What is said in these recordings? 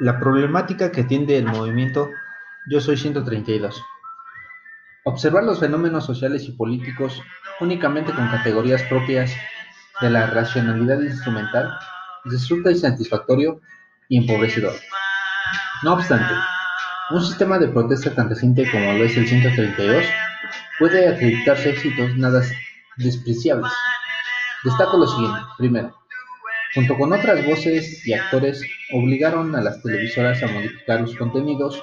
La problemática que atiende el movimiento Yo Soy 132. Observar los fenómenos sociales y políticos únicamente con categorías propias de la racionalidad instrumental resulta insatisfactorio y empobrecedor. No obstante, un sistema de protesta tan reciente como lo es el 132 puede acreditarse éxitos nada despreciables. Destaco lo siguiente. Primero, Junto con otras voces y actores, obligaron a las televisoras a modificar los contenidos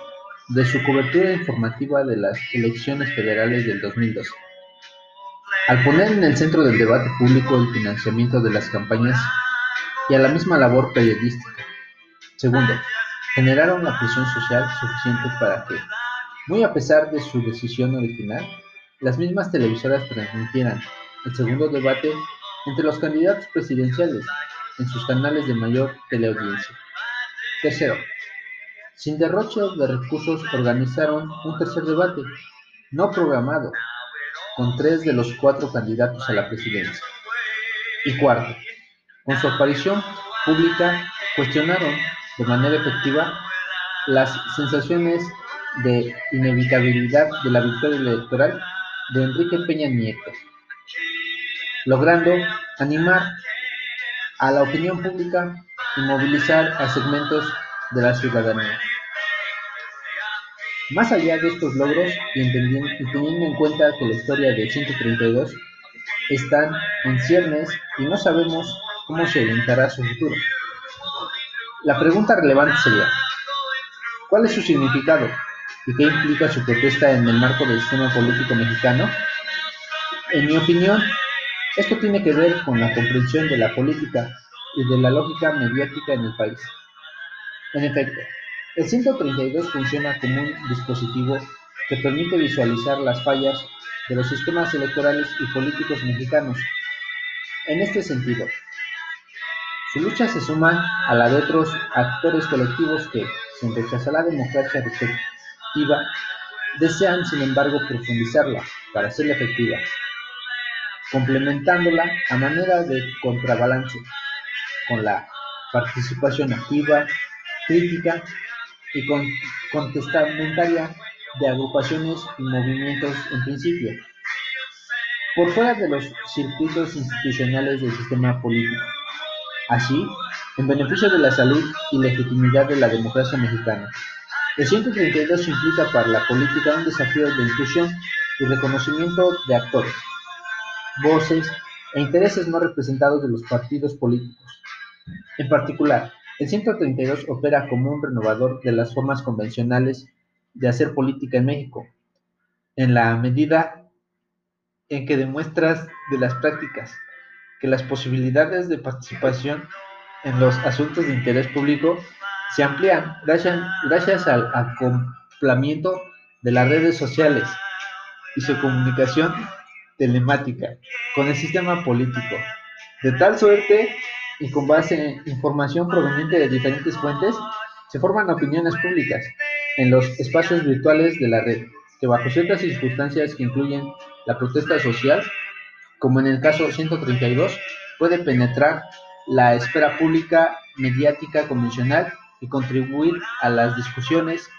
de su cobertura informativa de las elecciones federales del 2012. Al poner en el centro del debate público el financiamiento de las campañas y a la misma labor periodística. Segundo, generaron la presión social suficiente para que, muy a pesar de su decisión original, las mismas televisoras transmitieran el segundo debate entre los candidatos presidenciales en sus canales de mayor teleaudiencia. Tercero, sin derroche de recursos organizaron un tercer debate, no programado, con tres de los cuatro candidatos a la presidencia. Y cuarto, con su aparición pública cuestionaron de manera efectiva las sensaciones de inevitabilidad de la victoria electoral de Enrique Peña Nieto, logrando animar a la opinión pública y movilizar a segmentos de la ciudadanía. Más allá de estos logros y, teniendo en cuenta que la historia de 132 está en ciernes y no sabemos cómo se orientará su futuro, la pregunta relevante sería, ¿cuál es su significado y qué implica su protesta en el marco del sistema político mexicano? En mi opinión, esto tiene que ver con la comprensión de la política y de la lógica mediática en el país. En efecto, el 132 funciona como un dispositivo que permite visualizar las fallas de los sistemas electorales y políticos mexicanos. En este sentido, su lucha se suma a la de otros actores colectivos que, sin rechazar la democracia respectiva, desean sin embargo profundizarla para hacerla efectiva complementándola a manera de contrabalance con la participación activa, crítica y contestamentaria de agrupaciones y movimientos en principio, por fuera de los circuitos institucionales del sistema político. Así, en beneficio de la salud y legitimidad de la democracia mexicana. El 132 implica para la política un desafío de inclusión y reconocimiento de actores, voces e intereses no representados de los partidos políticos. En particular, el 132 opera como un renovador de las formas convencionales de hacer política en México, en la medida en que demuestras de las prácticas que las posibilidades de participación en los asuntos de interés público se amplían gracias, gracias al acoplamiento de las redes sociales y su comunicación telemática con el sistema político, de tal suerte y con base en información proveniente de diferentes fuentes, se forman opiniones públicas en los espacios virtuales de la red, que bajo ciertas circunstancias que incluyen la protesta social, como en el caso 132, puede penetrar la esfera pública mediática convencional y contribuir a las discusiones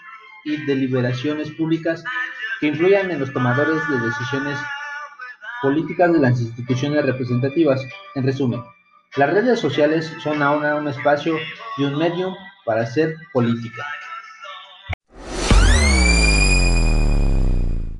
y deliberaciones públicas que influyan en los tomadores de decisiones Políticas de las instituciones representativas. En resumen, las redes sociales son ahora un espacio y un medio para hacer política.